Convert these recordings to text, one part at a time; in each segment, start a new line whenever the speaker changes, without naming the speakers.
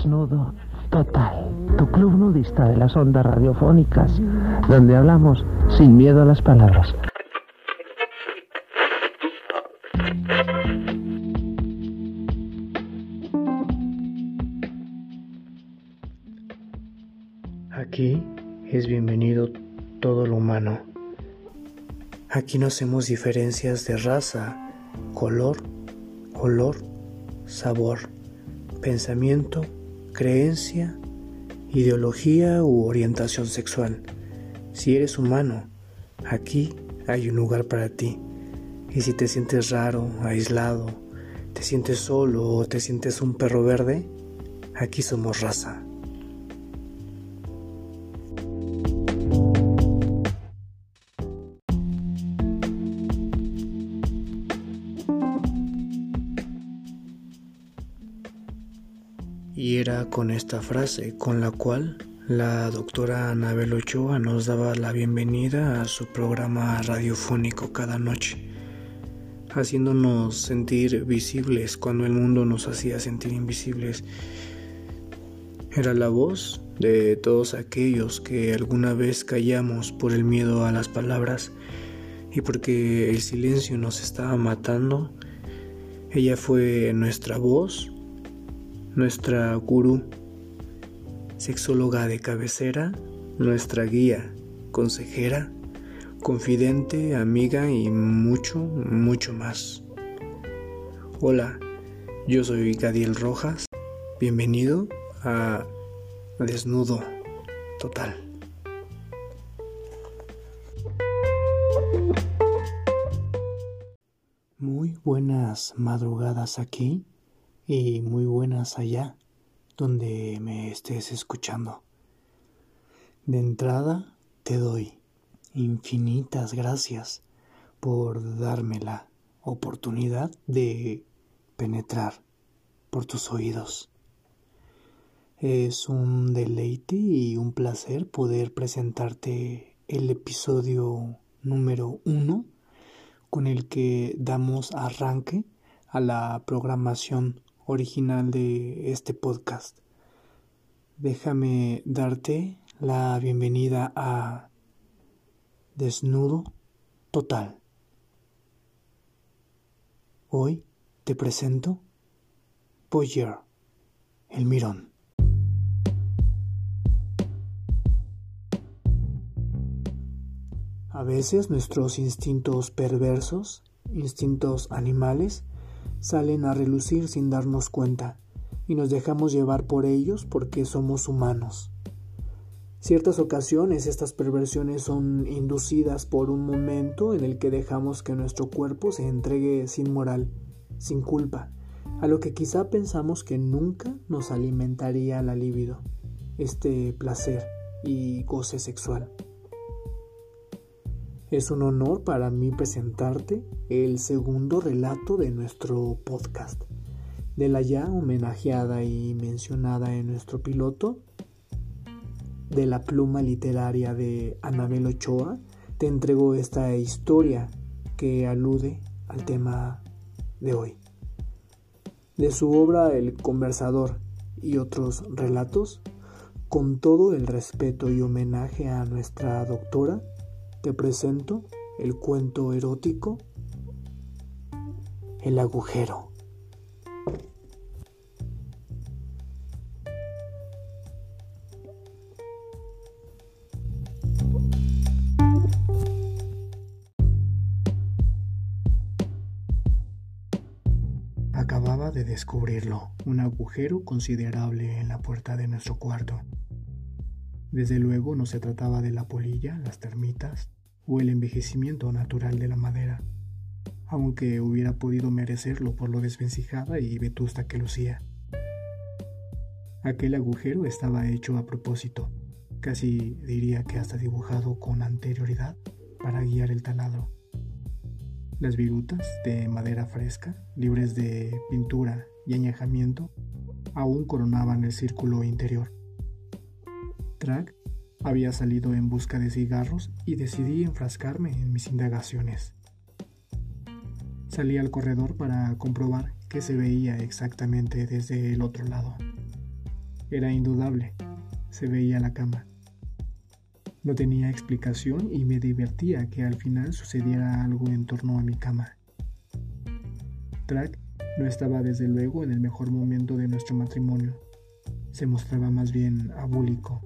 Desnudo Total, tu club nudista de las ondas radiofónicas, donde hablamos sin miedo a las palabras.
Aquí es bienvenido todo lo humano. Aquí no hacemos diferencias de raza, color, olor, sabor, pensamiento, creencia, ideología u orientación sexual. Si eres humano, aquí hay un lugar para ti. Y si te sientes raro, aislado, te sientes solo o te sientes un perro verde, aquí somos raza. Con esta frase con la cual la doctora Anabel Ochoa nos daba la bienvenida a su programa radiofónico cada noche, haciéndonos sentir visibles cuando el mundo nos hacía sentir invisibles. Era la voz de todos aquellos que alguna vez callamos por el miedo a las palabras y porque el silencio nos estaba matando. Ella fue nuestra voz nuestra gurú, sexóloga de cabecera, nuestra guía, consejera, confidente, amiga y mucho, mucho más. Hola, yo soy Gadiel Rojas. Bienvenido a Desnudo Total. Muy buenas madrugadas aquí y muy buenas allá donde me estés escuchando. De entrada te doy infinitas gracias por darme la oportunidad de penetrar por tus oídos. Es un deleite y un placer poder presentarte el episodio número uno con el que damos arranque a la programación original de este podcast. Déjame darte la bienvenida a Desnudo Total. Hoy te presento Boyer, el mirón. A veces nuestros instintos perversos, instintos animales, salen a relucir sin darnos cuenta y nos dejamos llevar por ellos porque somos humanos. Ciertas ocasiones estas perversiones son inducidas por un momento en el que dejamos que nuestro cuerpo se entregue sin moral, sin culpa, a lo que quizá pensamos que nunca nos alimentaría la libido, este placer y goce sexual. Es un honor para mí presentarte el segundo relato de nuestro podcast. De la ya homenajeada y mencionada en nuestro piloto, de la pluma literaria de Anabel Ochoa, te entrego esta historia que alude al tema de hoy. De su obra El conversador y otros relatos, con todo el respeto y homenaje a nuestra doctora, te presento el cuento erótico El agujero. Acababa de descubrirlo, un agujero considerable en la puerta de nuestro cuarto. Desde luego no se trataba de la polilla, las termitas o el envejecimiento natural de la madera, aunque hubiera podido merecerlo por lo desvencijada y vetusta que lucía. Aquel agujero estaba hecho a propósito, casi diría que hasta dibujado con anterioridad para guiar el taladro. Las virutas de madera fresca, libres de pintura y añejamiento, aún coronaban el círculo interior. Track había salido en busca de cigarros y decidí enfrascarme en mis indagaciones. Salí al corredor para comprobar qué se veía exactamente desde el otro lado. Era indudable. Se veía la cama. No tenía explicación y me divertía que al final sucediera algo en torno a mi cama. Track no estaba desde luego en el mejor momento de nuestro matrimonio. Se mostraba más bien abúlico,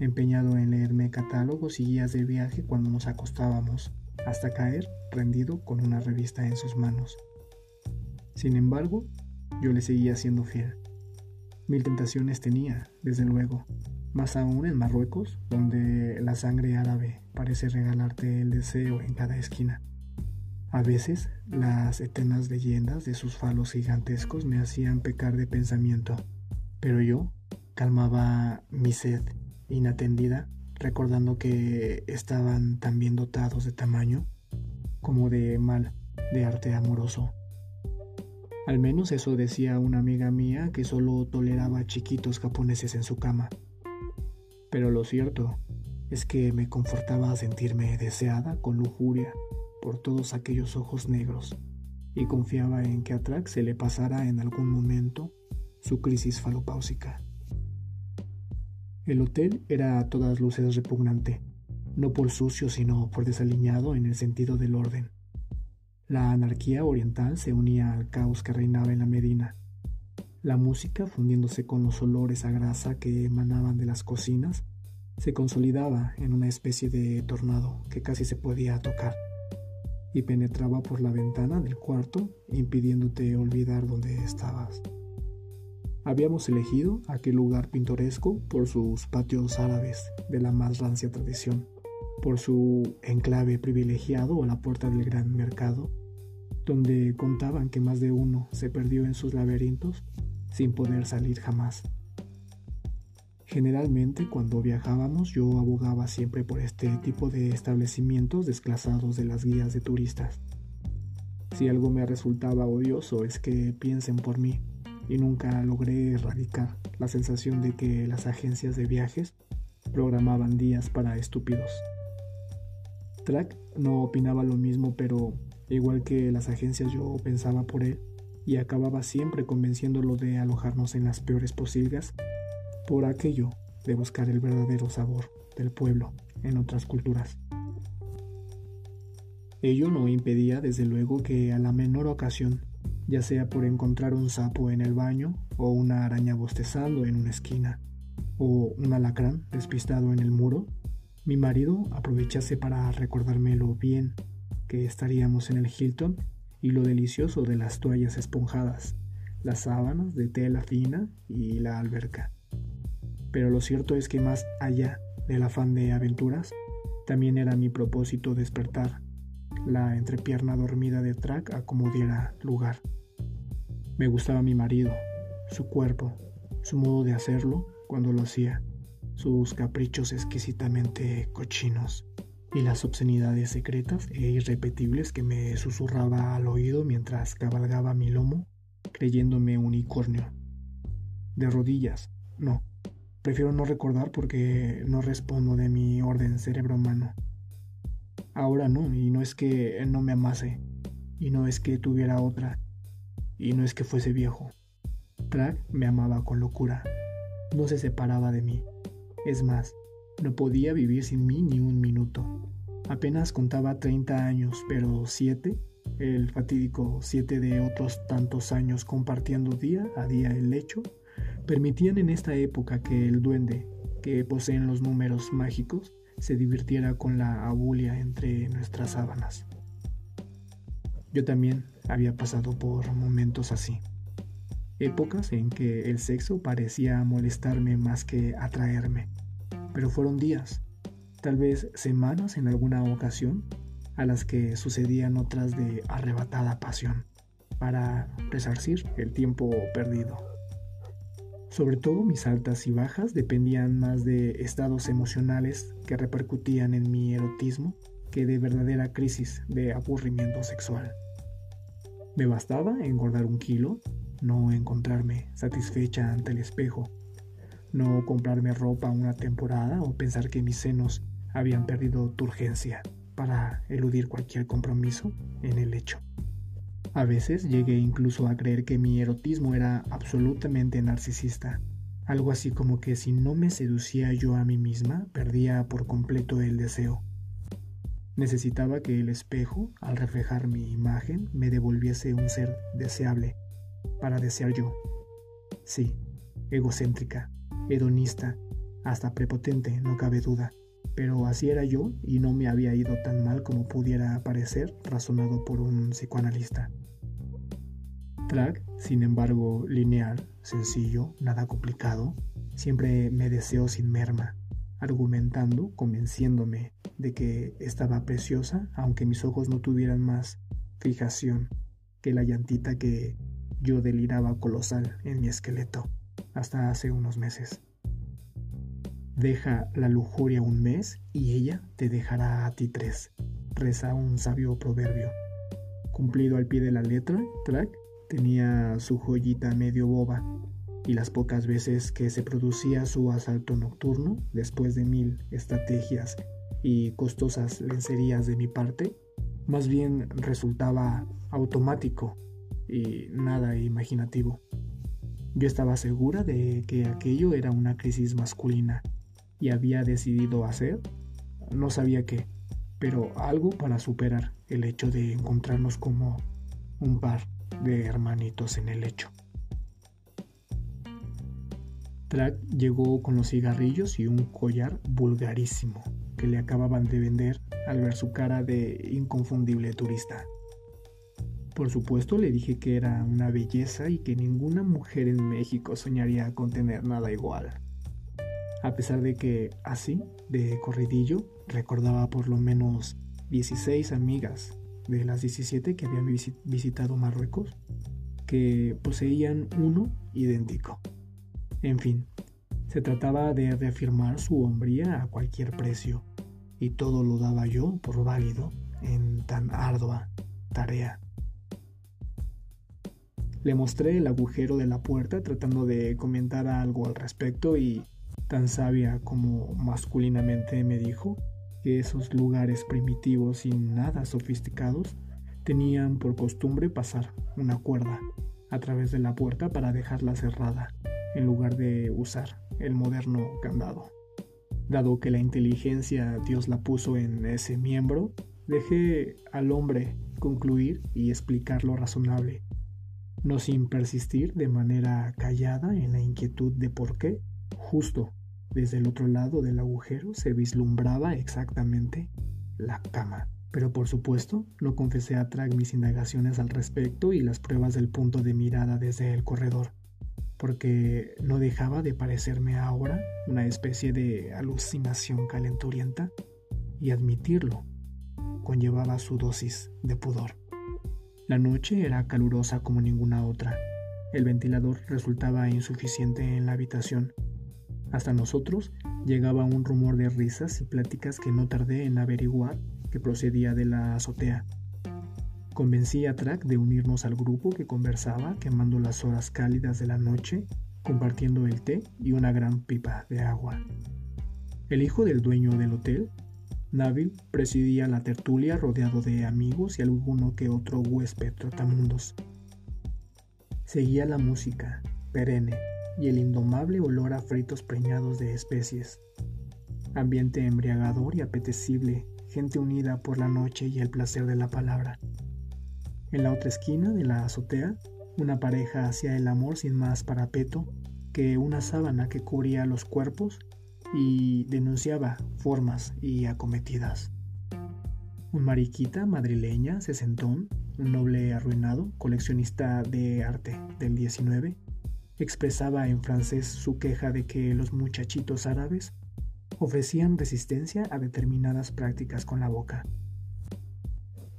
empeñado en leerme catálogos y guías de viaje cuando nos acostábamos, hasta caer rendido con una revista en sus manos. Sin embargo, yo le seguía siendo fiel. Mil tentaciones tenía, desde luego, más aún en Marruecos, donde la sangre árabe parece regalarte el deseo en cada esquina. A veces, las eternas leyendas de sus falos gigantescos me hacían pecar de pensamiento, pero yo calmaba mi sed inatendida, recordando que estaban tan bien dotados de tamaño como de mal de arte amoroso. Al menos eso decía una amiga mía que solo toleraba chiquitos japoneses en su cama. Pero lo cierto es que me confortaba sentirme deseada con lujuria por todos aquellos ojos negros y confiaba en que a Track se le pasara en algún momento su crisis falopáusica. El hotel era a todas luces repugnante, no por sucio sino por desaliñado en el sentido del orden. La anarquía oriental se unía al caos que reinaba en la Medina. La música, fundiéndose con los olores a grasa que emanaban de las cocinas, se consolidaba en una especie de tornado que casi se podía tocar y penetraba por la ventana del cuarto impidiéndote olvidar dónde estabas. Habíamos elegido aquel lugar pintoresco por sus patios árabes de la más rancia tradición, por su enclave privilegiado a la puerta del gran mercado, donde contaban que más de uno se perdió en sus laberintos sin poder salir jamás. Generalmente cuando viajábamos yo abogaba siempre por este tipo de establecimientos desclasados de las guías de turistas. Si algo me resultaba odioso es que piensen por mí, y nunca logré erradicar la sensación de que las agencias de viajes programaban días para estúpidos. Track no opinaba lo mismo, pero igual que las agencias yo pensaba por él y acababa siempre convenciéndolo de alojarnos en las peores posilgas por aquello de buscar el verdadero sabor del pueblo en otras culturas. Ello no impedía desde luego que a la menor ocasión ya sea por encontrar un sapo en el baño o una araña bostezando en una esquina o un alacrán despistado en el muro, mi marido aprovechase para recordarme lo bien que estaríamos en el Hilton y lo delicioso de las toallas esponjadas, las sábanas de tela fina y la alberca. Pero lo cierto es que más allá del afán de aventuras, también era mi propósito despertar la entrepierna dormida de Track a lugar. Me gustaba mi marido, su cuerpo, su modo de hacerlo cuando lo hacía, sus caprichos exquisitamente cochinos y las obscenidades secretas e irrepetibles que me susurraba al oído mientras cabalgaba mi lomo, creyéndome unicornio. De rodillas, no. Prefiero no recordar porque no respondo de mi orden cerebro humano. Ahora no, y no es que no me amase, y no es que tuviera otra, y no es que fuese viejo. Track me amaba con locura, no se separaba de mí. Es más, no podía vivir sin mí ni un minuto. Apenas contaba 30 años, pero siete, el fatídico siete de otros tantos años compartiendo día a día el lecho, permitían en esta época que el duende, que poseen los números mágicos, se divirtiera con la abulia entre nuestras sábanas. Yo también había pasado por momentos así, épocas en que el sexo parecía molestarme más que atraerme, pero fueron días, tal vez semanas en alguna ocasión, a las que sucedían otras de arrebatada pasión, para resarcir el tiempo perdido. Sobre todo mis altas y bajas dependían más de estados emocionales que repercutían en mi erotismo que de verdadera crisis de aburrimiento sexual. Me bastaba engordar un kilo, no encontrarme satisfecha ante el espejo, no comprarme ropa una temporada o pensar que mis senos habían perdido turgencia para eludir cualquier compromiso en el hecho. A veces llegué incluso a creer que mi erotismo era absolutamente narcisista Algo así como que si no me seducía yo a mí misma, perdía por completo el deseo. Necesitaba que el espejo, al reflejar mi imagen, me devolviese un ser deseable, para desear yo. Sí, egocéntrica, hedonista, hasta prepotente, no cabe duda. Pero así era yo y no me había ido tan mal como pudiera parecer razonado por un psicoanalista. Track, sin embargo, lineal, sencillo, nada complicado, siempre me deseó sin merma, argumentando, convenciéndome de que estaba preciosa, aunque mis ojos no tuvieran más fijación que la llantita que yo deliraba colosal en mi esqueleto hasta hace unos meses. Deja la lujuria un mes y ella te dejará a ti tres, reza un sabio proverbio. Cumplido al pie de la letra, Track tenía su joyita medio boba, y las pocas veces que se producía su asalto nocturno, después de mil estrategias y costosas lencerías de mi parte, más bien resultaba automático y nada imaginativo. Yo estaba segura de que aquello era una crisis masculina y había decidido hacer, no sabía qué, pero algo para superar el hecho de encontrarnos como un par de hermanitos en el lecho. Track llegó con los cigarrillos y un collar vulgarísimo que le acababan de vender al ver su cara de inconfundible turista. Por supuesto le dije que era una belleza y que ninguna mujer en México soñaría con tener nada igual a pesar de que así, de corridillo, recordaba por lo menos 16 amigas de las 17 que habían visitado Marruecos, que poseían uno idéntico. En fin, se trataba de reafirmar su hombría a cualquier precio, y todo lo daba yo por válido en tan ardua tarea. Le mostré el agujero de la puerta tratando de comentar algo al respecto y tan sabia como masculinamente me dijo que esos lugares primitivos y nada sofisticados tenían por costumbre pasar una cuerda a través de la puerta para dejarla cerrada en lugar de usar el moderno candado. Dado que la inteligencia Dios la puso en ese miembro, dejé al hombre concluir y explicar lo razonable, no sin persistir de manera callada en la inquietud de por qué, justo desde el otro lado del agujero se vislumbraba exactamente la cama. Pero por supuesto, no confesé a Track mis indagaciones al respecto y las pruebas del punto de mirada desde el corredor, porque no dejaba de parecerme ahora una especie de alucinación calenturienta, y admitirlo conllevaba su dosis de pudor. La noche era calurosa como ninguna otra. El ventilador resultaba insuficiente en la habitación hasta nosotros llegaba un rumor de risas y pláticas que no tardé en averiguar que procedía de la azotea. Convencí a Track de unirnos al grupo que conversaba quemando las horas cálidas de la noche, compartiendo el té y una gran pipa de agua. El hijo del dueño del hotel, Nabil, presidía la tertulia rodeado de amigos y alguno que otro huésped trotamundos. Seguía la música, perenne, y el indomable olor a fritos preñados de especies. Ambiente embriagador y apetecible, gente unida por la noche y el placer de la palabra. En la otra esquina de la azotea, una pareja hacía el amor sin más parapeto que una sábana que cubría los cuerpos y denunciaba formas y acometidas. Un mariquita madrileña, sesentón, un noble arruinado, coleccionista de arte del 19, expresaba en francés su queja de que los muchachitos árabes ofrecían resistencia a determinadas prácticas con la boca.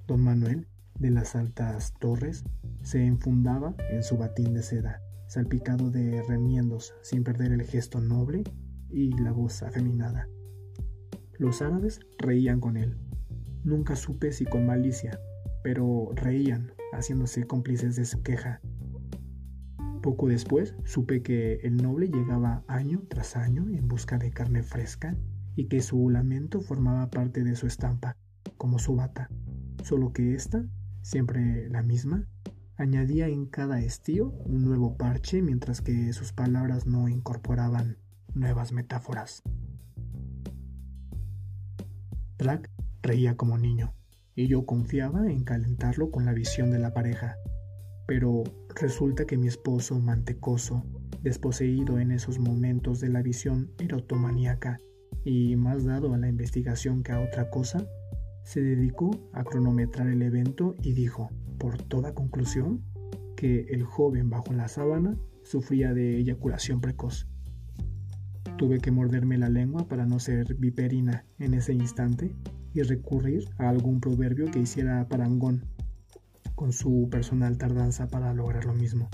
Don Manuel, de las altas torres, se enfundaba en su batín de seda, salpicado de remiendos sin perder el gesto noble y la voz afeminada. Los árabes reían con él. Nunca supe si con malicia, pero reían, haciéndose cómplices de su queja poco después supe que el noble llegaba año tras año en busca de carne fresca y que su lamento formaba parte de su estampa, como su bata, solo que ésta, siempre la misma, Añadía en cada estío un nuevo parche mientras que sus palabras no incorporaban nuevas metáforas. Track reía como niño y yo confiaba en calentarlo con la visión de la pareja. Pero resulta que mi esposo mantecoso, desposeído en esos momentos de la visión erotomaníaca y más dado a la investigación que a otra cosa, se dedicó a cronometrar el evento y dijo, por toda conclusión, que el joven bajo la sábana sufría de eyaculación precoz. Tuve que morderme la lengua para no ser viperina en ese instante y recurrir a algún proverbio que hiciera parangón con su personal tardanza para lograr lo mismo.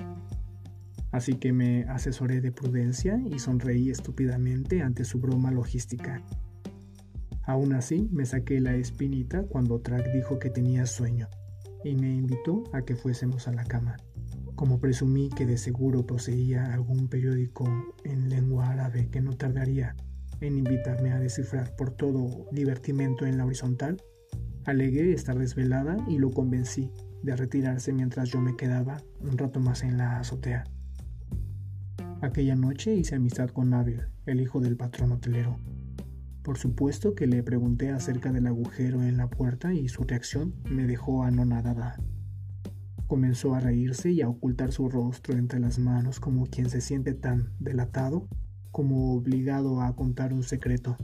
Así que me asesoré de prudencia y sonreí estúpidamente ante su broma logística. Aún así, me saqué la espinita cuando Track dijo que tenía sueño y me invitó a que fuésemos a la cama. Como presumí que de seguro poseía algún periódico en lengua árabe que no tardaría en invitarme a descifrar por todo divertimento en la horizontal, alegué estar desvelada y lo convencí de retirarse mientras yo me quedaba un rato más en la azotea. Aquella noche hice amistad con Nabil, el hijo del patrón hotelero. Por supuesto que le pregunté acerca del agujero en la puerta y su reacción me dejó anonadada. Comenzó a reírse y a ocultar su rostro entre las manos como quien se siente tan delatado como obligado a contar un secreto.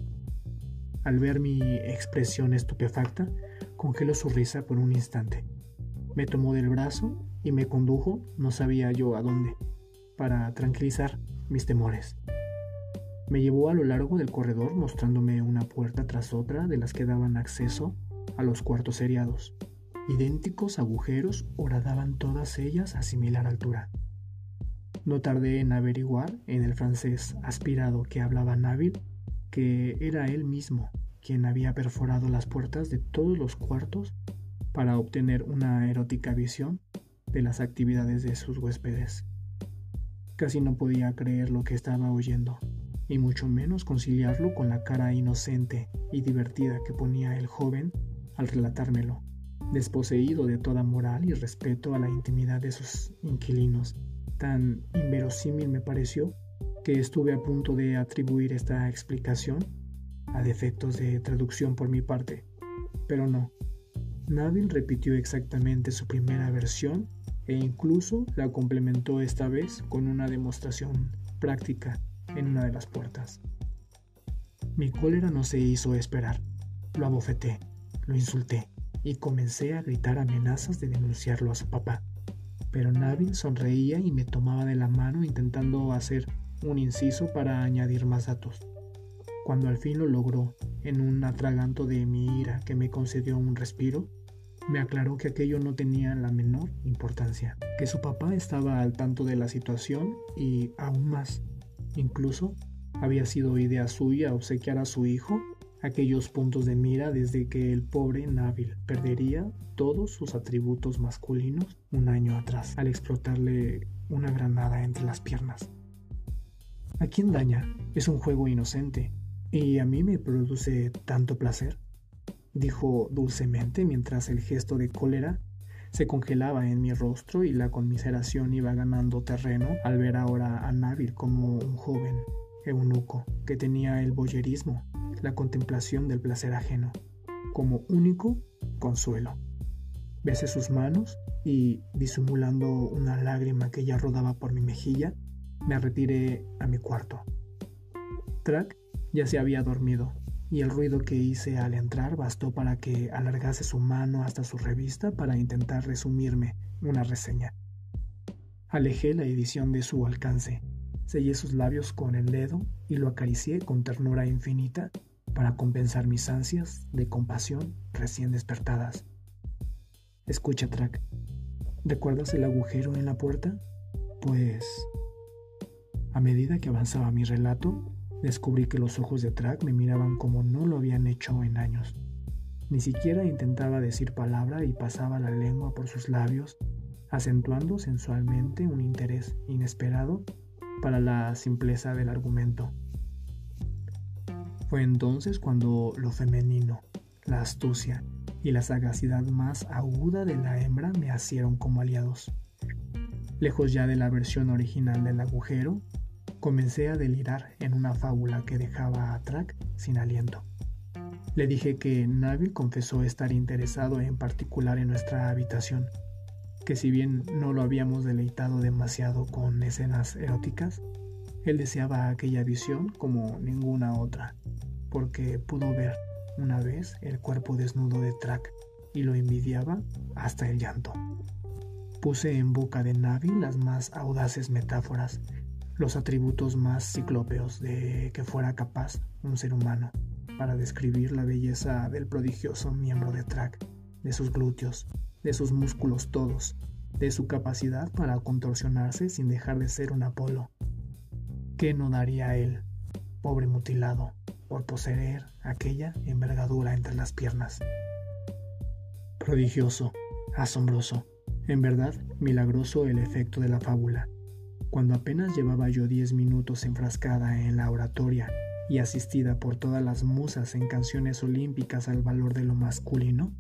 Al ver mi expresión estupefacta, congeló su risa por un instante. Me tomó del brazo y me condujo, no sabía yo a dónde, para tranquilizar mis temores. Me llevó a lo largo del corredor mostrándome una puerta tras otra de las que daban acceso a los cuartos seriados. Idénticos agujeros horadaban todas ellas a similar altura. No tardé en averiguar en el francés aspirado que hablaba Nabil que era él mismo quien había perforado las puertas de todos los cuartos para obtener una erótica visión de las actividades de sus huéspedes. Casi no podía creer lo que estaba oyendo, y mucho menos conciliarlo con la cara inocente y divertida que ponía el joven al relatármelo, desposeído de toda moral y respeto a la intimidad de sus inquilinos tan inverosímil me pareció que estuve a punto de atribuir esta explicación a defectos de traducción por mi parte. Pero no. Nabil repitió exactamente su primera versión e incluso la complementó esta vez con una demostración práctica en una de las puertas. Mi cólera no se hizo esperar. Lo abofeté, lo insulté y comencé a gritar amenazas de denunciarlo a su papá pero Nabil sonreía y me tomaba de la mano intentando hacer un inciso para añadir más datos. Cuando al fin lo logró, en un atraganto de mi ira que me concedió un respiro, me aclaró que aquello no tenía la menor importancia, que su papá estaba al tanto de la situación y aún más, incluso había sido idea suya obsequiar a su hijo aquellos puntos de mira desde que el pobre Nabil perdería todos sus atributos masculinos un año atrás al explotarle una granada entre las piernas. ¿A quién daña? Es un juego inocente y a mí me produce tanto placer, dijo dulcemente mientras el gesto de cólera se congelaba en mi rostro y la conmiseración iba ganando terreno al ver ahora a Nabil como un joven eunuco que tenía el boyerismo la contemplación del placer ajeno, como único consuelo. Besé sus manos y, disimulando una lágrima que ya rodaba por mi mejilla, me retiré a mi cuarto. Track ya se había dormido, y el ruido que hice al entrar bastó para que alargase su mano hasta su revista para intentar resumirme una reseña. Alejé la edición de su alcance Sellé sus labios con el dedo y lo acaricié con ternura infinita para compensar mis ansias de compasión recién despertadas. Escucha, Track. ¿Recuerdas el agujero en la puerta? Pues... A medida que avanzaba mi relato, descubrí que los ojos de Track me miraban como no lo habían hecho en años. Ni siquiera intentaba decir palabra y pasaba la lengua por sus labios, acentuando sensualmente un interés inesperado para la simpleza del argumento. Fue entonces cuando lo femenino, la astucia y la sagacidad más aguda de la hembra me hicieron como aliados. Lejos ya de la versión original del agujero, comencé a delirar en una fábula que dejaba a Track sin aliento. Le dije que Navi confesó estar interesado en particular en nuestra habitación, que si bien no lo habíamos deleitado demasiado con escenas eróticas, él deseaba aquella visión como ninguna otra, porque pudo ver una vez el cuerpo desnudo de Track y lo envidiaba hasta el llanto. Puse en boca de Navi las más audaces metáforas, los atributos más ciclópeos de que fuera capaz un ser humano para describir la belleza del prodigioso miembro de Track, de sus glúteos, de sus músculos todos, de su capacidad para contorsionarse sin dejar de ser un Apolo, ¿Qué no daría él, pobre mutilado, por poseer aquella envergadura entre las piernas? Prodigioso, asombroso, en verdad milagroso el efecto de la fábula. Cuando apenas llevaba yo diez minutos enfrascada en la oratoria y asistida por todas las musas en canciones olímpicas al valor de lo masculino,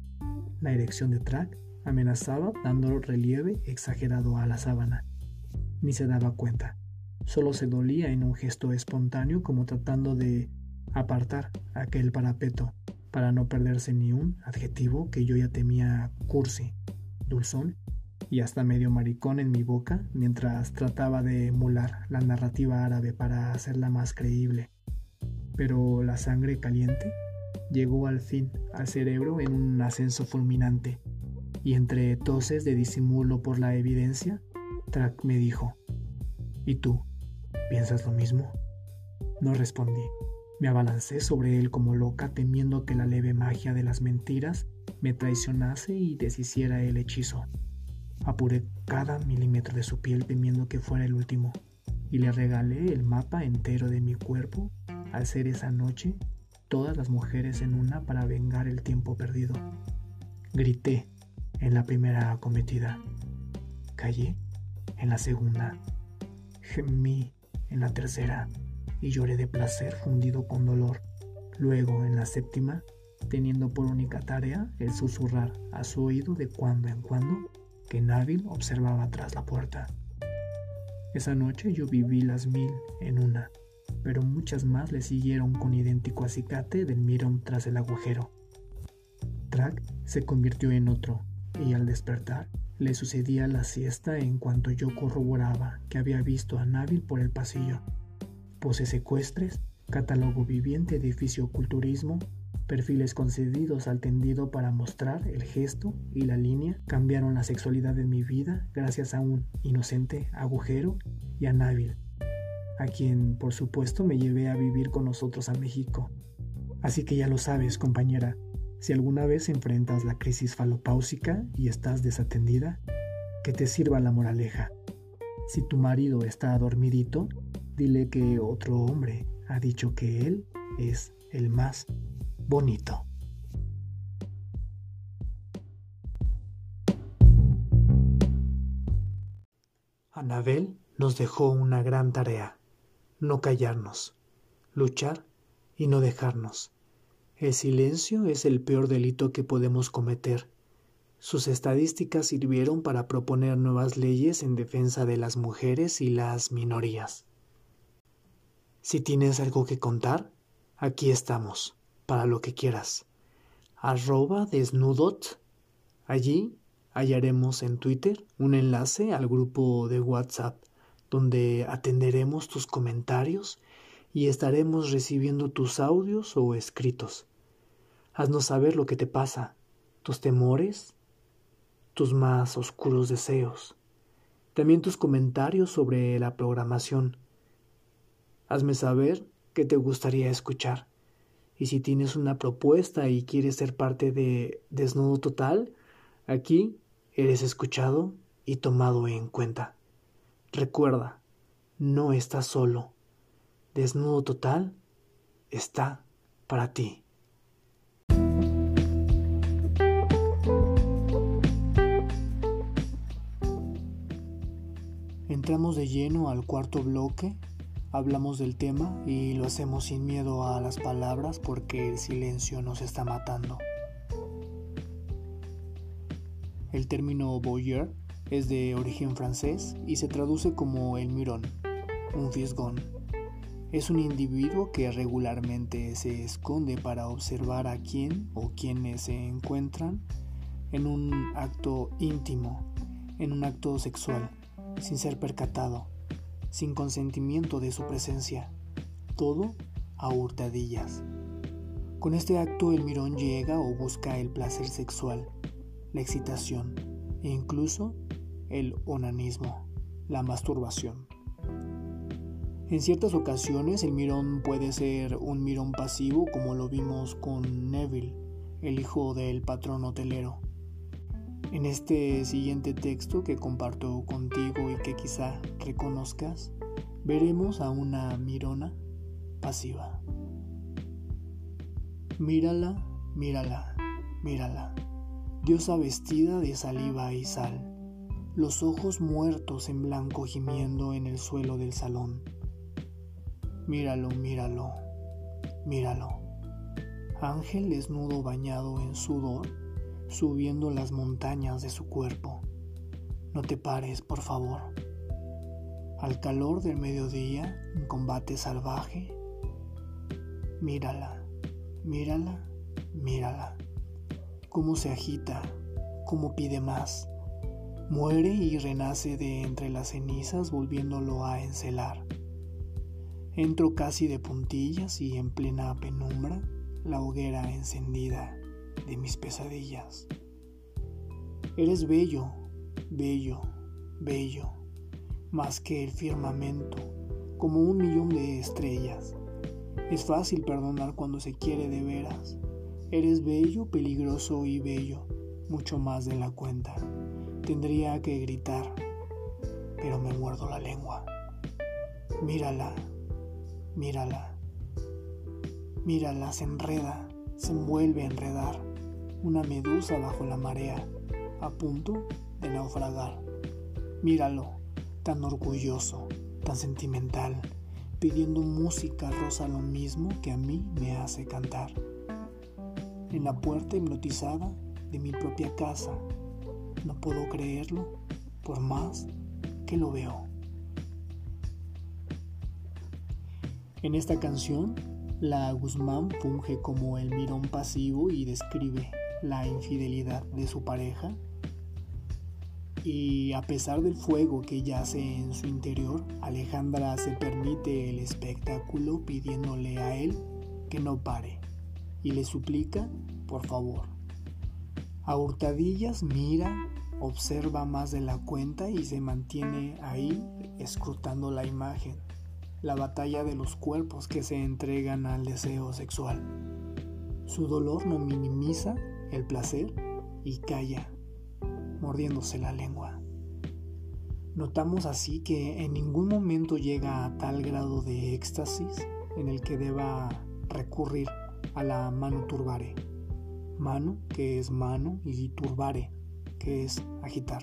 la erección de Track amenazaba dando relieve exagerado a la sábana. Ni se daba cuenta. Solo se dolía en un gesto espontáneo como tratando de apartar aquel parapeto para no perderse ni un adjetivo que yo ya temía cursi, dulzón y hasta medio maricón en mi boca mientras trataba de emular la narrativa árabe para hacerla más creíble. Pero la sangre caliente llegó al fin al cerebro en un ascenso fulminante, y entre toses de disimulo por la evidencia, Track me dijo, ¿Y tú? ¿Piensas lo mismo? No respondí. Me abalancé sobre él como loca temiendo que la leve magia de las mentiras me traicionase y deshiciera el hechizo. Apuré cada milímetro de su piel temiendo que fuera el último, y le regalé el mapa entero de mi cuerpo al ser esa noche todas las mujeres en una para vengar el tiempo perdido. Grité en la primera acometida. Callé en la segunda. Gemí en la tercera y lloré de placer fundido con dolor. Luego, en la séptima, teniendo por única tarea el susurrar a su oído de cuando en cuando que Nabil observaba tras la puerta. Esa noche yo viví las mil en una, pero muchas más le siguieron con idéntico acicate del mirón tras el agujero. Track se convirtió en otro, y al despertar le sucedía la siesta en cuanto yo corroboraba que había visto a Nabil por el pasillo. Pose secuestres, catálogo viviente de fisioculturismo, perfiles concedidos al tendido para mostrar el gesto y la línea cambiaron la sexualidad de mi vida gracias a un inocente agujero y a Nabil, a quien por supuesto me llevé a vivir con nosotros a México. Así que ya lo sabes, compañera, si alguna vez enfrentas la crisis falopáusica y estás desatendida, que te sirva la moraleja. Si tu marido está dormidito, dile que otro hombre ha dicho que él es el más bonito. Anabel nos dejó una gran tarea, no callarnos, luchar y no dejarnos. El silencio es el peor delito que podemos cometer. Sus estadísticas sirvieron para proponer nuevas leyes en defensa de las mujeres y las minorías. Si tienes algo que contar, aquí estamos, para lo que quieras. Arroba desnudot. Allí hallaremos en Twitter un enlace al grupo de WhatsApp donde atenderemos tus comentarios y estaremos recibiendo tus audios o escritos. Haznos saber lo que te pasa, tus temores, tus más oscuros deseos, también tus comentarios sobre la programación. Hazme saber qué te gustaría escuchar. Y si tienes una propuesta y quieres ser parte de Desnudo Total, aquí eres escuchado y tomado en cuenta. Recuerda, no estás solo desnudo total, está para ti. Entramos de lleno al cuarto bloque, hablamos del tema y lo hacemos sin miedo a las palabras porque el silencio nos está matando. El término voyeur es de origen francés y se traduce como el mirón, un fisgón. Es un individuo que regularmente se esconde para observar a quién o quienes se encuentran en un acto íntimo, en un acto sexual, sin ser percatado, sin consentimiento de su presencia, todo a hurtadillas. Con este acto el mirón llega o busca el placer sexual, la excitación e incluso el onanismo, la masturbación. En ciertas ocasiones el mirón puede ser un mirón pasivo como lo vimos con Neville, el hijo del patrón hotelero. En este siguiente texto que comparto contigo y que quizá reconozcas, veremos a una mirona pasiva. Mírala, mírala, mírala, diosa vestida de saliva y sal, los ojos muertos en blanco gimiendo en el suelo del salón Míralo, míralo, míralo. Ángel desnudo bañado en sudor, subiendo las montañas de su cuerpo. No te pares, por favor. Al calor del mediodía, en combate salvaje, mírala, mírala, mírala. Cómo se agita, cómo pide más. Muere y renace de entre las cenizas volviéndolo a encelar. Entro casi de puntillas y en plena penumbra la hoguera encendida de mis pesadillas. Eres bello, bello, bello, más que el firmamento, como un millón de estrellas. Es fácil perdonar cuando se quiere de veras. Eres bello, peligroso y bello, mucho más de la cuenta. Tendría que gritar, pero me muerdo la lengua. Mírala, Mírala. Mírala, se enreda, se envuelve a enredar. Una medusa bajo la marea, a punto de naufragar. Míralo, tan orgulloso, tan sentimental, pidiendo música rosa lo mismo que a mí me hace cantar. En la puerta hipnotizada de mi propia casa, no puedo creerlo por más que lo veo. En esta canción, la Guzmán funge como el mirón pasivo y describe la infidelidad de su pareja. Y a pesar del fuego que yace en su interior, Alejandra se permite el espectáculo pidiéndole a él que no pare y le suplica, por favor. A hurtadillas mira, observa más de la cuenta y se mantiene ahí escrutando la imagen la batalla de los cuerpos que se entregan al deseo sexual. Su dolor no minimiza el placer y calla, mordiéndose la lengua. Notamos así que en ningún momento llega a tal grado de éxtasis en el que deba recurrir a la mano turbare. Mano que es mano y turbare que es agitar.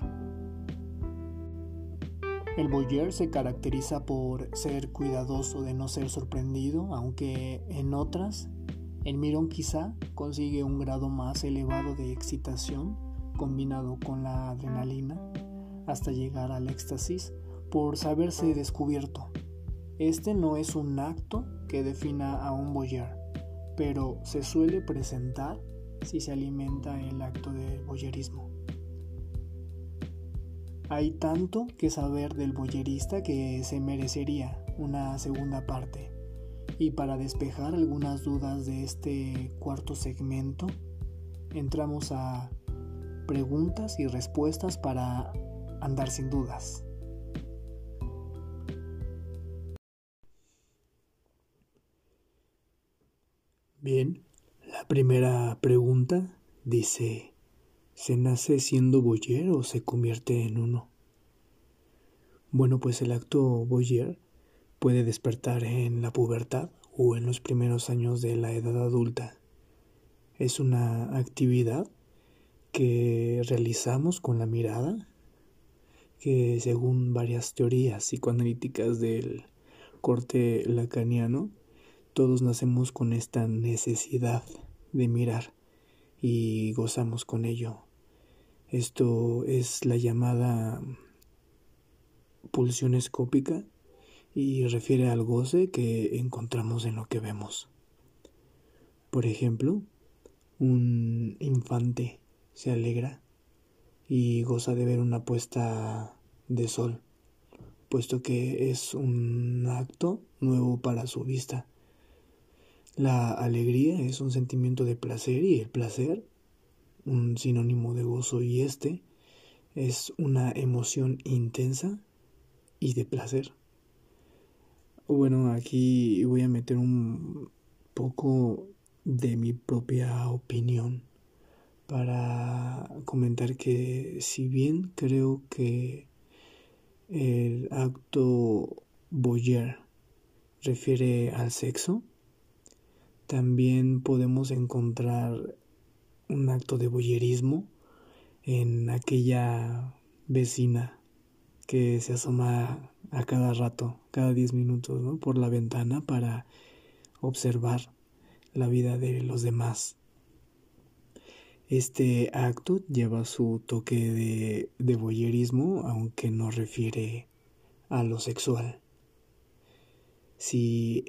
El boyer se caracteriza por ser cuidadoso de no ser sorprendido, aunque en otras el mirón quizá consigue un grado más elevado de excitación combinado con la adrenalina hasta llegar al éxtasis por saberse descubierto. Este no es un acto que defina a un boyer, pero se suele presentar si se alimenta el acto del boyerismo. Hay tanto que saber del boyerista que se merecería una segunda parte. Y para despejar algunas dudas de este cuarto segmento, entramos a preguntas y respuestas para andar sin dudas. Bien, la primera pregunta dice, ¿Se nace siendo boyer o se convierte en uno? Bueno, pues el acto boyer puede despertar en la pubertad o en los primeros años de la edad adulta. Es una actividad que realizamos con la mirada, que según varias teorías psicoanalíticas del corte lacaniano, todos nacemos con esta necesidad de mirar y gozamos con ello Esto es la llamada pulsión escópica y refiere al goce que encontramos en lo que vemos. Por ejemplo, un infante se alegra y goza de ver una puesta de sol, puesto que es un acto nuevo para su vista. La alegría es un sentimiento de placer y el placer un sinónimo de gozo y este es una emoción intensa y de placer. Bueno, aquí voy a meter un poco de mi propia opinión para comentar que si bien creo que el acto boyer refiere al sexo, también podemos encontrar un acto de boyerismo en aquella vecina que se asoma a cada rato, cada diez minutos, ¿no? por la ventana para observar la vida de los demás. Este acto lleva su toque de, de aunque no refiere a lo sexual. Si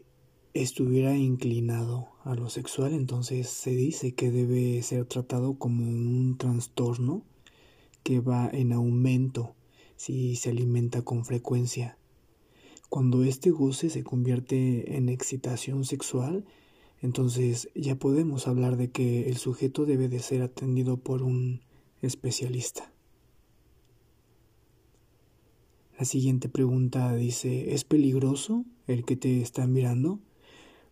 estuviera inclinado a lo sexual, entonces se dice que debe ser tratado como un trastorno que va en aumento si se alimenta con frecuencia. Cuando este goce se convierte en excitación sexual, entonces ya podemos hablar de que el sujeto debe de ser atendido por un especialista. La siguiente pregunta dice, ¿es peligroso el que te está mirando?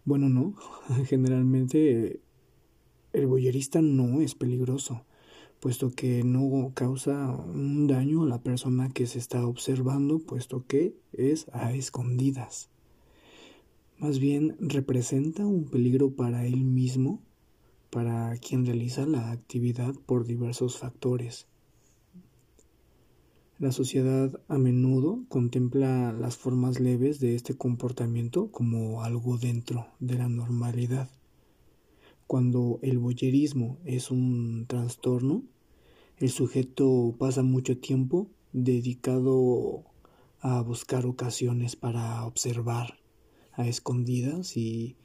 Bueno, no, generalmente el boyerista no es peligroso, puesto que no causa un daño a la persona que se está observando, puesto que es a escondidas. Más bien representa un peligro para él mismo, para quien realiza la actividad por diversos factores. La sociedad a menudo contempla las formas leves de este comportamiento como algo dentro de la normalidad. Cuando el boyerismo es un trastorno, el sujeto pasa mucho tiempo dedicado a buscar ocasiones para observar a escondidas y,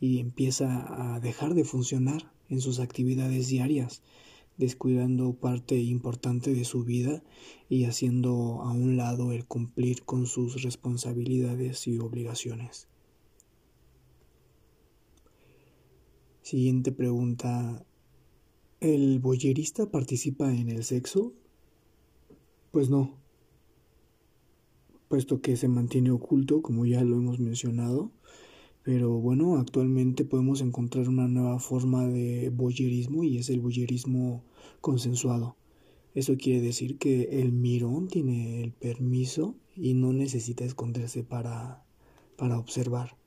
y empieza a dejar de funcionar en sus actividades diarias descuidando parte importante de su vida y haciendo a un lado el cumplir con sus responsabilidades y obligaciones. Siguiente pregunta. ¿El boyerista participa en el sexo? Pues no, puesto que se mantiene oculto, como ya lo hemos mencionado, pero bueno, actualmente podemos encontrar una nueva forma de boyerismo y es el boyerismo consensuado. Eso quiere decir que el mirón tiene el permiso y no necesita esconderse para, para observar.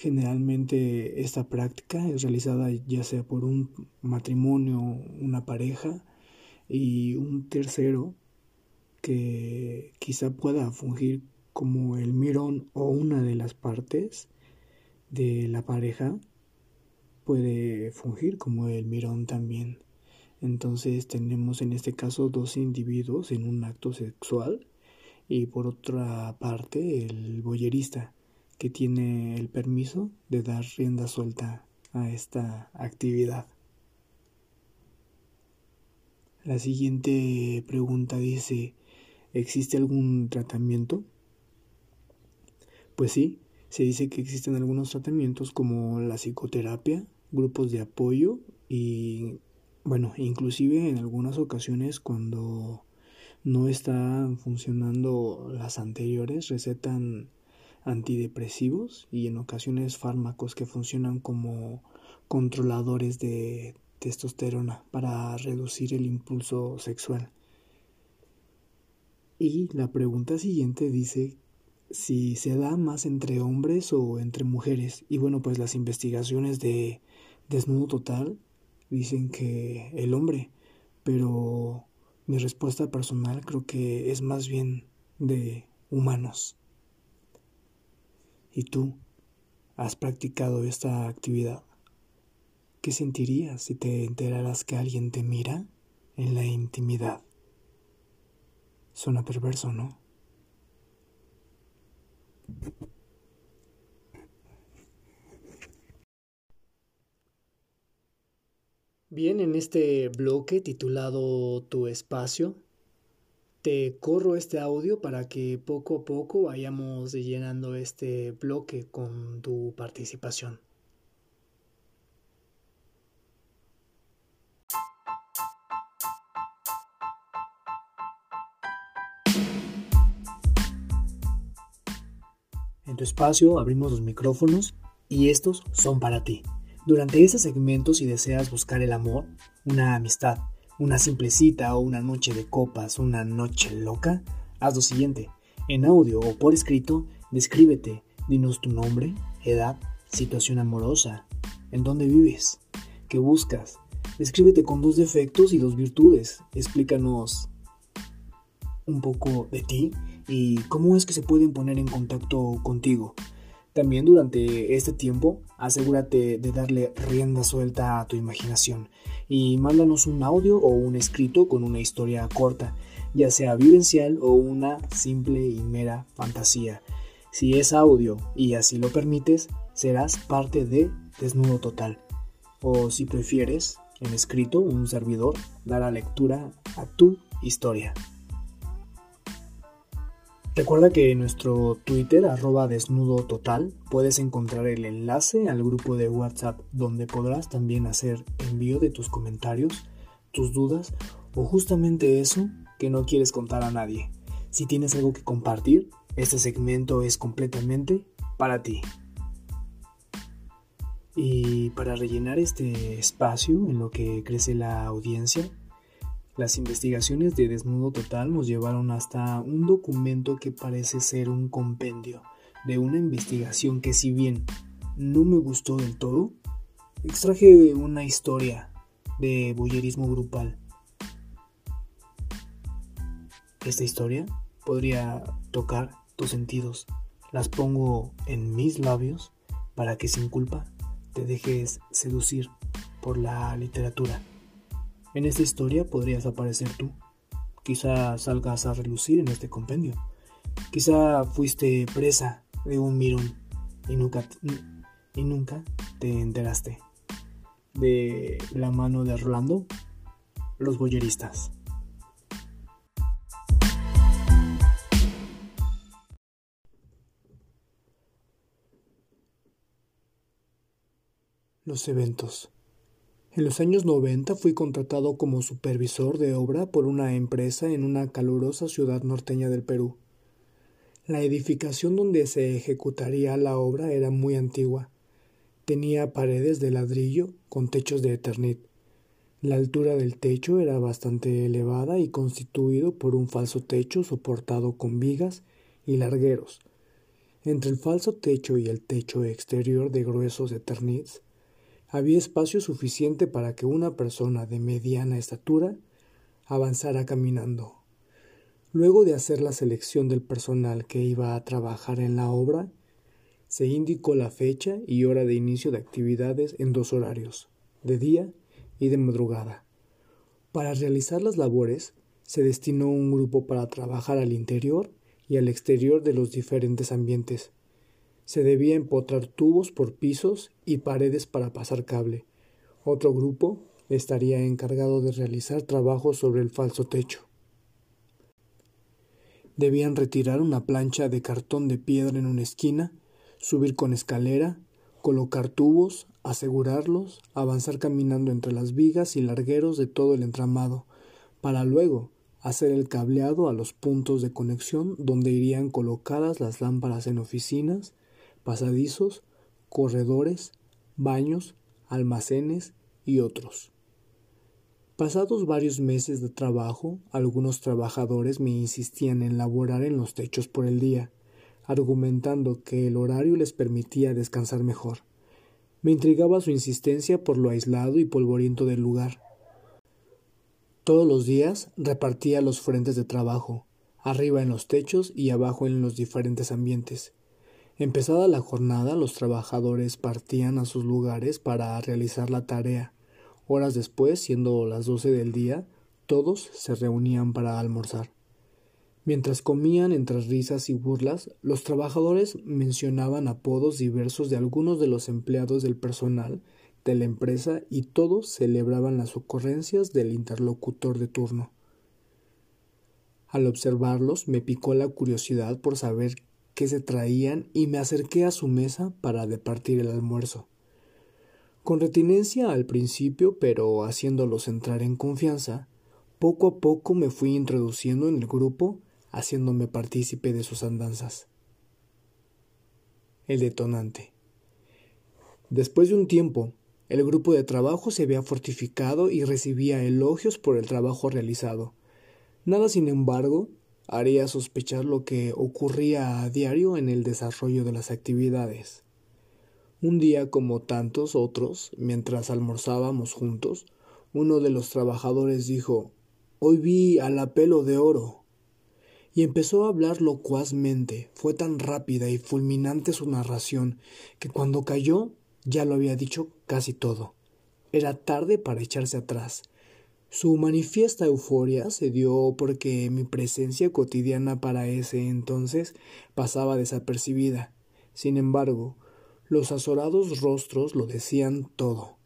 Generalmente esta práctica es realizada ya sea por un matrimonio, una pareja y un tercero que quizá pueda fungir como el mirón o una de las partes de la pareja puede fungir como el mirón también. Entonces tenemos en este caso dos individuos en un acto sexual y por otra parte el boyerista que tiene el permiso de dar rienda suelta a esta actividad. La siguiente pregunta dice, ¿existe algún tratamiento? Pues sí, se dice que existen algunos tratamientos como la psicoterapia, grupos de apoyo y, bueno, inclusive en algunas ocasiones cuando no están funcionando las anteriores, recetan antidepresivos y en ocasiones fármacos que funcionan como controladores de testosterona para reducir el impulso sexual. Y la pregunta siguiente dice si se da más entre hombres o entre mujeres. Y bueno, pues las investigaciones de desnudo total dicen que el hombre, pero mi respuesta personal creo que es más bien de humanos. ¿Y tú has practicado esta actividad? ¿Qué sentirías si te enteraras que alguien te mira en la intimidad. Suena perverso, ¿no? Bien, en este bloque titulado Tu espacio, te corro este audio para que poco a poco vayamos llenando este bloque con tu participación. En tu espacio abrimos los micrófonos y estos son para ti. Durante este segmento, si deseas buscar el amor, una amistad, una simple cita o una noche de copas, una noche loca, haz lo siguiente. En audio o por escrito, descríbete, dinos tu nombre, edad, situación amorosa, en dónde vives, qué buscas. Descríbete con dos defectos y dos virtudes. Explícanos un poco de ti y cómo es que se pueden poner en contacto contigo. También durante este tiempo asegúrate de darle rienda suelta a tu imaginación y mándanos un audio o un escrito con una historia corta, ya sea vivencial o una simple y mera fantasía. Si es audio y así lo permites, serás parte de Desnudo Total. O si prefieres, en escrito, un servidor dará lectura a tu historia. Recuerda que en nuestro Twitter, arroba desnudo total, puedes encontrar el enlace al grupo de WhatsApp donde podrás también hacer envío de tus comentarios, tus dudas o justamente eso que no quieres contar a nadie. Si tienes algo que compartir, este segmento es completamente para ti. Y para rellenar este espacio en lo que crece la audiencia, las investigaciones de Desnudo Total nos llevaron hasta un documento que parece ser un compendio de una investigación que si bien no me gustó del todo, extraje una historia de bullerismo grupal. Esta historia podría tocar tus sentidos. Las pongo en mis labios para que sin culpa te dejes seducir por la literatura. En esta historia podrías aparecer tú. Quizá salgas a relucir en este compendio. Quizá fuiste presa de un mirón y nunca, y nunca te enteraste. De la mano de Rolando, los boyeristas. Los eventos. En los años 90 fui contratado como supervisor de obra por una empresa en una calurosa ciudad norteña del Perú. La edificación donde se ejecutaría la obra era muy antigua. Tenía paredes de ladrillo con techos de eternit. La altura del techo era bastante elevada y constituido por un falso techo soportado con vigas y largueros. Entre el falso techo y el techo exterior de gruesos eternits había espacio suficiente para que una persona de mediana estatura avanzara caminando. Luego de hacer la selección del personal que iba a trabajar en la obra, se indicó la fecha y hora de inicio de actividades en dos horarios, de día y de madrugada. Para realizar las labores, se destinó un grupo para trabajar al interior y al exterior de los diferentes ambientes, se debía empotrar tubos por pisos y paredes para pasar cable. Otro grupo estaría encargado de realizar trabajos sobre el falso techo. Debían retirar una plancha de cartón de piedra en una esquina, subir con escalera, colocar tubos, asegurarlos, avanzar caminando entre las vigas y largueros de todo el entramado, para luego hacer el cableado a los puntos de conexión donde irían colocadas las lámparas en oficinas, pasadizos, corredores, baños, almacenes y otros. Pasados varios meses de trabajo, algunos trabajadores me insistían en laborar en los techos por el día, argumentando que el horario les permitía descansar mejor. Me intrigaba su insistencia por lo aislado y polvoriento del lugar. Todos los días repartía los frentes de trabajo, arriba en los techos y abajo en los diferentes ambientes. Empezada la jornada, los trabajadores partían a sus lugares para realizar la tarea. Horas después, siendo las doce del día, todos se reunían para almorzar. Mientras comían entre risas y burlas, los trabajadores mencionaban apodos diversos de algunos de los empleados del personal de la empresa y todos celebraban las ocurrencias del interlocutor de turno. Al observarlos me picó la curiosidad por saber qué se traían y me acerqué a su mesa para departir el almuerzo. Con retinencia al principio, pero haciéndolos entrar en confianza, poco a poco me fui introduciendo en el grupo haciéndome partícipe de sus andanzas. El detonante. Después de un tiempo, el grupo de trabajo se había fortificado y recibía elogios por el trabajo realizado. Nada, sin embargo, haría sospechar lo que ocurría a diario en el desarrollo de las actividades. Un día, como tantos otros, mientras almorzábamos juntos, uno de los trabajadores dijo Hoy vi al apelo de oro y empezó a hablar locuazmente. Fue tan rápida y fulminante su narración que cuando cayó ya lo había dicho casi todo. Era tarde para echarse atrás. Su manifiesta euforia se dio porque mi presencia cotidiana para ese entonces pasaba desapercibida. Sin embargo, los azorados rostros lo decían todo.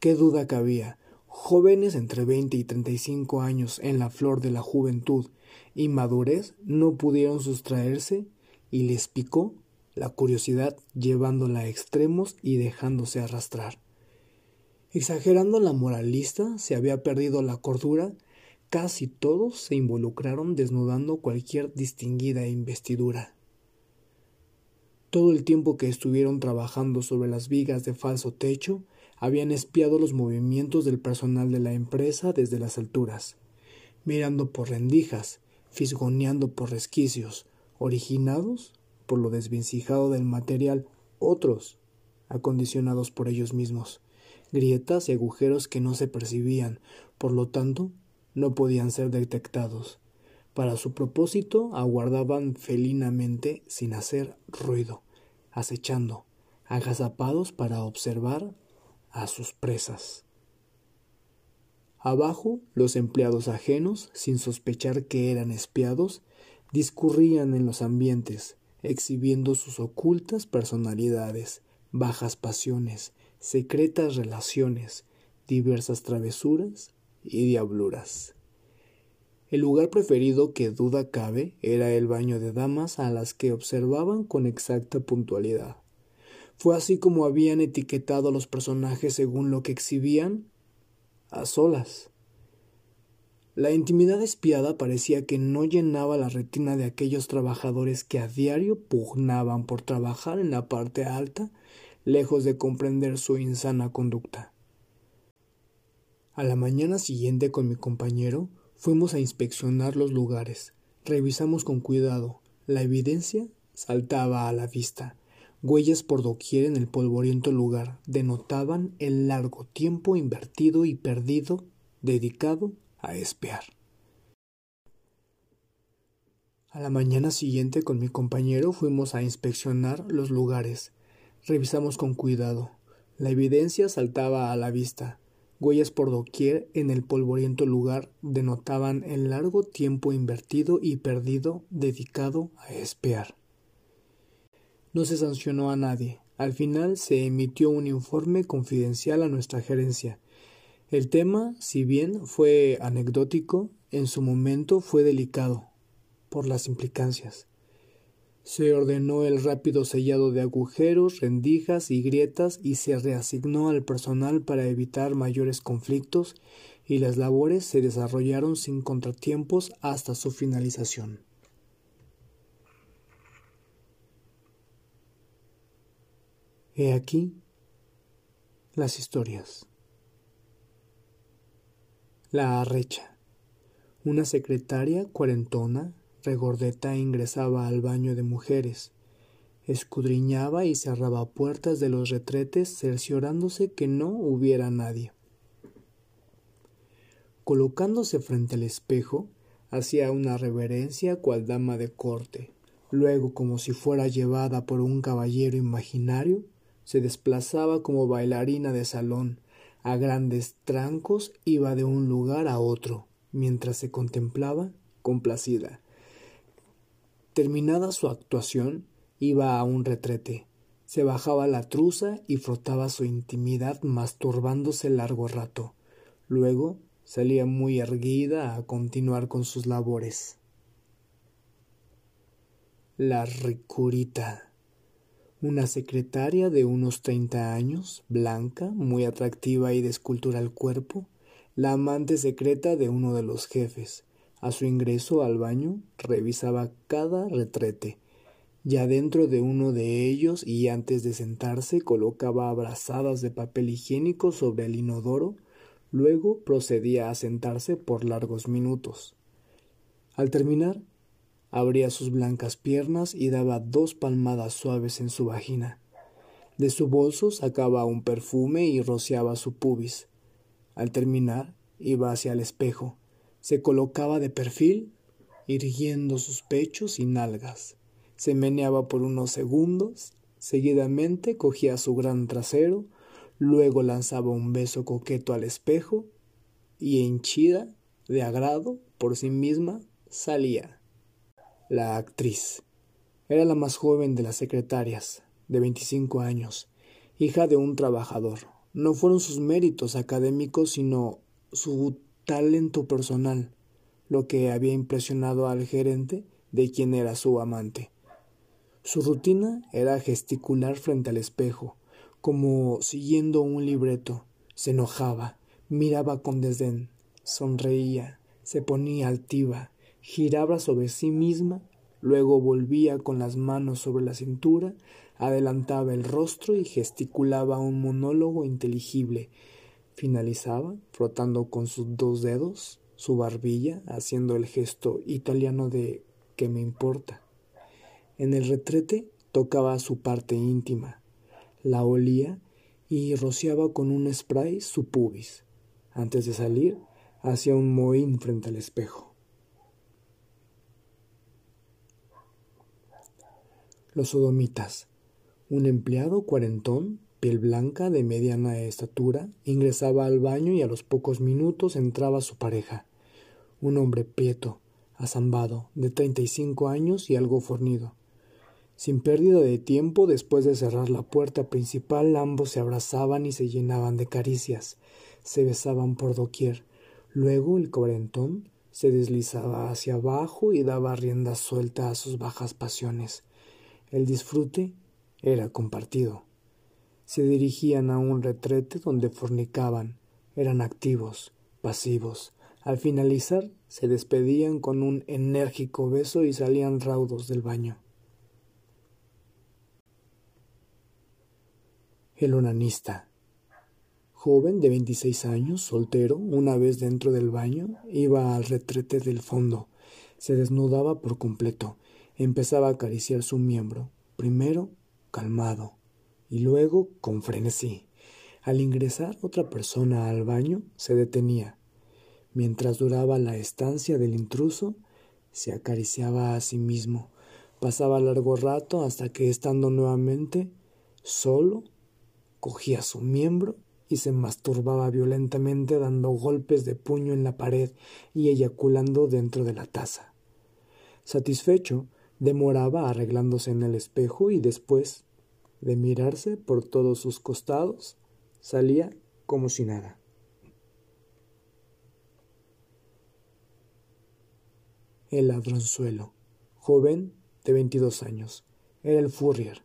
¿Qué duda cabía? Jóvenes entre veinte y treinta y cinco años en la flor de la juventud, y madurez no pudieron sustraerse y les picó la curiosidad llevándola a extremos y dejándose arrastrar. Exagerando la moralista, se había perdido la cordura, casi todos se involucraron desnudando cualquier distinguida investidura. Todo el tiempo que estuvieron trabajando sobre las vigas de falso techo, habían espiado los movimientos del personal de la empresa desde las alturas, mirando por rendijas, fisgoneando por resquicios, originados por lo desvencijado del material, otros acondicionados por ellos mismos, grietas y agujeros que no se percibían, por lo tanto, no podían ser detectados. Para su propósito aguardaban felinamente sin hacer ruido, acechando, agazapados para observar a sus presas. Abajo, los empleados ajenos, sin sospechar que eran espiados, discurrían en los ambientes, exhibiendo sus ocultas personalidades, bajas pasiones, secretas relaciones, diversas travesuras y diabluras. El lugar preferido que duda cabe era el baño de damas a las que observaban con exacta puntualidad. Fue así como habían etiquetado a los personajes según lo que exhibían a solas. La intimidad espiada parecía que no llenaba la retina de aquellos trabajadores que a diario pugnaban por trabajar en la parte alta, lejos de comprender su insana conducta. A la mañana siguiente con mi compañero fuimos a inspeccionar los lugares. Revisamos con cuidado. La evidencia saltaba a la vista. Huellas por doquier en el polvoriento lugar denotaban el largo tiempo invertido y perdido dedicado a espiar. A la mañana siguiente con mi compañero fuimos a inspeccionar los lugares. Revisamos con cuidado. La evidencia saltaba a la vista. Huellas por doquier en el polvoriento lugar denotaban el largo tiempo invertido y perdido dedicado a espiar. No se sancionó a nadie. Al final se emitió un informe confidencial a nuestra gerencia. El tema, si bien fue anecdótico, en su momento fue delicado por las implicancias. Se ordenó el rápido sellado de agujeros, rendijas y grietas y se reasignó al personal para evitar mayores conflictos y las labores se desarrollaron sin contratiempos hasta su finalización. He aquí las historias. La arrecha. Una secretaria cuarentona, regordeta, ingresaba al baño de mujeres. Escudriñaba y cerraba puertas de los retretes, cerciorándose que no hubiera nadie. Colocándose frente al espejo, hacía una reverencia cual dama de corte. Luego, como si fuera llevada por un caballero imaginario, se desplazaba como bailarina de salón, a grandes trancos iba de un lugar a otro, mientras se contemplaba complacida. Terminada su actuación, iba a un retrete, se bajaba la truza y frotaba su intimidad masturbándose largo rato. Luego salía muy erguida a continuar con sus labores. La ricurita. Una secretaria de unos treinta años, blanca, muy atractiva y de escultura al cuerpo, la amante secreta de uno de los jefes. A su ingreso al baño revisaba cada retrete, ya dentro de uno de ellos y antes de sentarse colocaba abrazadas de papel higiénico sobre el inodoro, luego procedía a sentarse por largos minutos. Al terminar, abría sus blancas piernas y daba dos palmadas suaves en su vagina. De su bolso sacaba un perfume y rociaba su pubis. Al terminar, iba hacia el espejo, se colocaba de perfil, irguiendo sus pechos y nalgas se meneaba por unos segundos, seguidamente cogía su gran trasero, luego lanzaba un beso coqueto al espejo y henchida de agrado por sí misma salía. La actriz era la más joven de las secretarias, de veinticinco años, hija de un trabajador. No fueron sus méritos académicos, sino su talento personal, lo que había impresionado al gerente de quien era su amante. Su rutina era gesticular frente al espejo, como siguiendo un libreto. Se enojaba, miraba con desdén, sonreía, se ponía altiva, giraba sobre sí misma, luego volvía con las manos sobre la cintura, adelantaba el rostro y gesticulaba un monólogo inteligible. Finalizaba frotando con sus dos dedos su barbilla, haciendo el gesto italiano de ¿qué me importa? En el retrete tocaba su parte íntima, la olía y rociaba con un spray su pubis. Antes de salir, hacía un mohín frente al espejo. Los sodomitas. Un empleado cuarentón, piel blanca, de mediana estatura, ingresaba al baño y a los pocos minutos entraba su pareja. Un hombre prieto, azambado, de treinta y cinco años y algo fornido. Sin pérdida de tiempo, después de cerrar la puerta principal, ambos se abrazaban y se llenaban de caricias, se besaban por doquier. Luego el cuarentón se deslizaba hacia abajo y daba rienda suelta a sus bajas pasiones. El disfrute era compartido. Se dirigían a un retrete donde fornicaban, eran activos, pasivos. Al finalizar, se despedían con un enérgico beso y salían raudos del baño. El onanista. Joven de veintiséis años, soltero, una vez dentro del baño, iba al retrete del fondo, se desnudaba por completo, empezaba a acariciar su miembro, primero calmado y luego con frenesí. Al ingresar otra persona al baño, se detenía. Mientras duraba la estancia del intruso, se acariciaba a sí mismo. Pasaba largo rato hasta que, estando nuevamente solo, cogía su miembro y se masturbaba violentamente dando golpes de puño en la pared y eyaculando dentro de la taza. Satisfecho, demoraba arreglándose en el espejo y después de mirarse por todos sus costados, salía como si nada. El ladronzuelo, joven de veintidós años, era el furrier,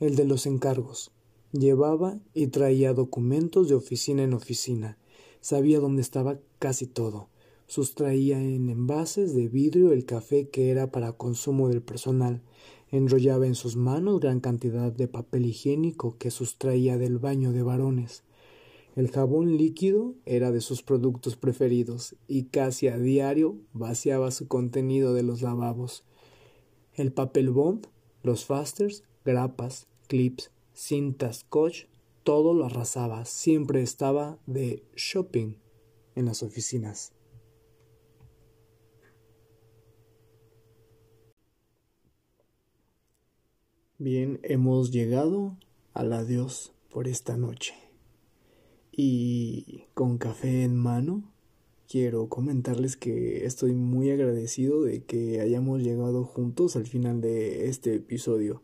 el de los encargos, Llevaba y traía documentos de oficina en oficina. Sabía dónde estaba casi todo. Sustraía en envases de vidrio el café que era para consumo del personal. Enrollaba en sus manos gran cantidad de papel higiénico que sustraía del baño de varones. El jabón líquido era de sus productos preferidos y casi a diario vaciaba su contenido de los lavabos. El papel bond, los fasters, grapas, clips, cintas scotch, todo lo arrasaba, siempre estaba de shopping en las oficinas. Bien, hemos llegado al adiós por esta noche. Y con café en mano, quiero comentarles que estoy muy agradecido de que hayamos llegado juntos al final de este episodio.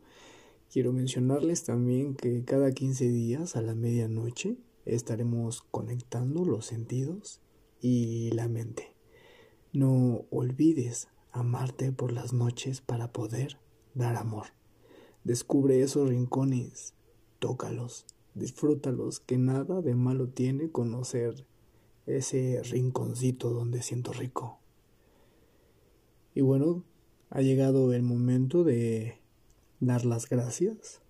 Quiero mencionarles también que cada 15 días a la medianoche estaremos conectando los sentidos y la mente. No olvides amarte por las noches para poder dar amor. Descubre esos rincones, tócalos, disfrútalos, que nada de malo tiene conocer ese rinconcito donde siento rico. Y bueno, ha llegado el momento de dar las gracias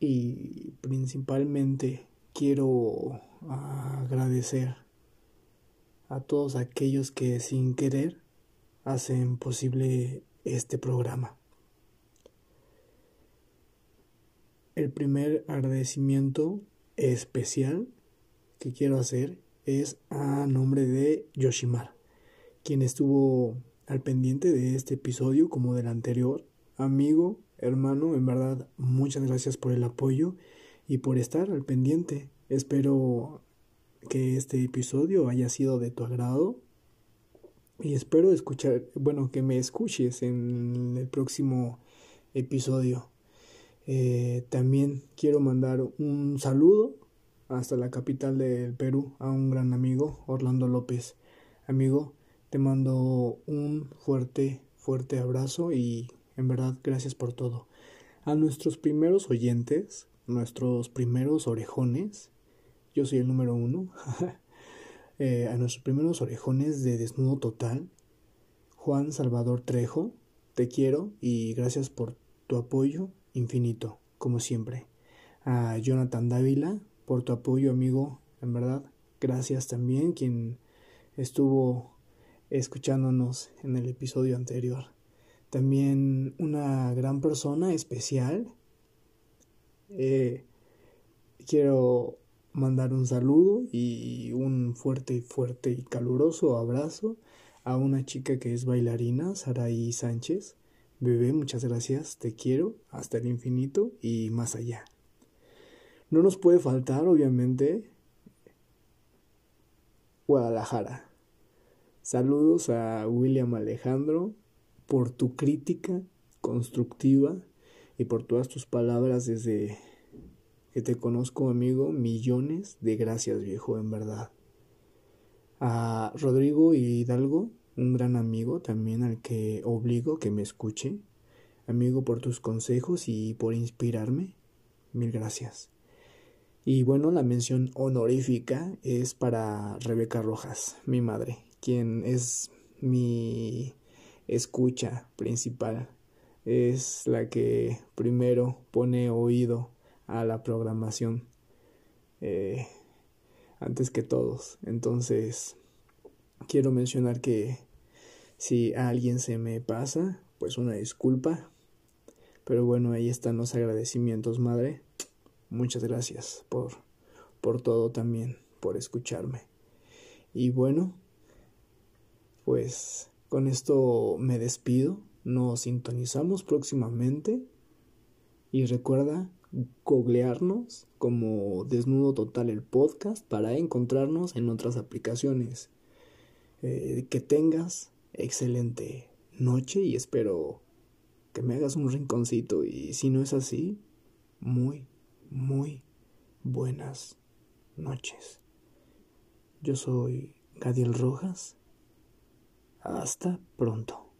y principalmente quiero agradecer a todos aquellos que sin querer hacen posible este programa. El primer agradecimiento especial que quiero hacer es a nombre de Yoshimar, quien estuvo al pendiente de este episodio como del anterior. Amigo, hermano, en verdad, muchas gracias por el apoyo y por estar al pendiente. Espero que este episodio haya sido de tu agrado y espero escuchar, bueno, que me escuches en el próximo episodio. Eh, también quiero mandar un saludo hasta la capital del Perú a un gran amigo, Orlando López. Amigo, te mando un fuerte, fuerte abrazo y en verdad gracias por todo. A nuestros primeros oyentes, nuestros primeros orejones, yo soy el número uno, eh, a nuestros primeros orejones de desnudo total, Juan Salvador Trejo, te quiero y gracias por tu apoyo infinito, como siempre. A Jonathan Dávila, por tu apoyo, amigo. En verdad, gracias también quien estuvo escuchándonos en el episodio anterior. También una gran persona especial. Eh, quiero mandar un saludo y un fuerte, fuerte y caluroso abrazo a una chica que es bailarina, Saraí Sánchez. Bebé, muchas gracias, te quiero hasta el infinito y más allá. No nos puede faltar, obviamente, Guadalajara. Saludos a William Alejandro por tu crítica constructiva y por todas tus palabras desde que te conozco, amigo. Millones de gracias, viejo, en verdad. A Rodrigo Hidalgo, un gran amigo también al que obligo que me escuche. Amigo, por tus consejos y por inspirarme. Mil gracias. Y bueno, la mención honorífica es para Rebeca Rojas, mi madre, quien es mi escucha principal. Es la que primero pone oído a la programación eh, antes que todos. Entonces, quiero mencionar que si a alguien se me pasa, pues una disculpa. Pero bueno, ahí están los agradecimientos, madre. Muchas gracias por, por todo también, por escucharme. Y bueno, pues con esto me despido. Nos sintonizamos próximamente. Y recuerda googlearnos como Desnudo Total el podcast para encontrarnos en otras aplicaciones. Eh, que tengas excelente noche y espero que me hagas un rinconcito y si no es así, muy, muy buenas noches. Yo soy Gadiel Rojas. Hasta pronto.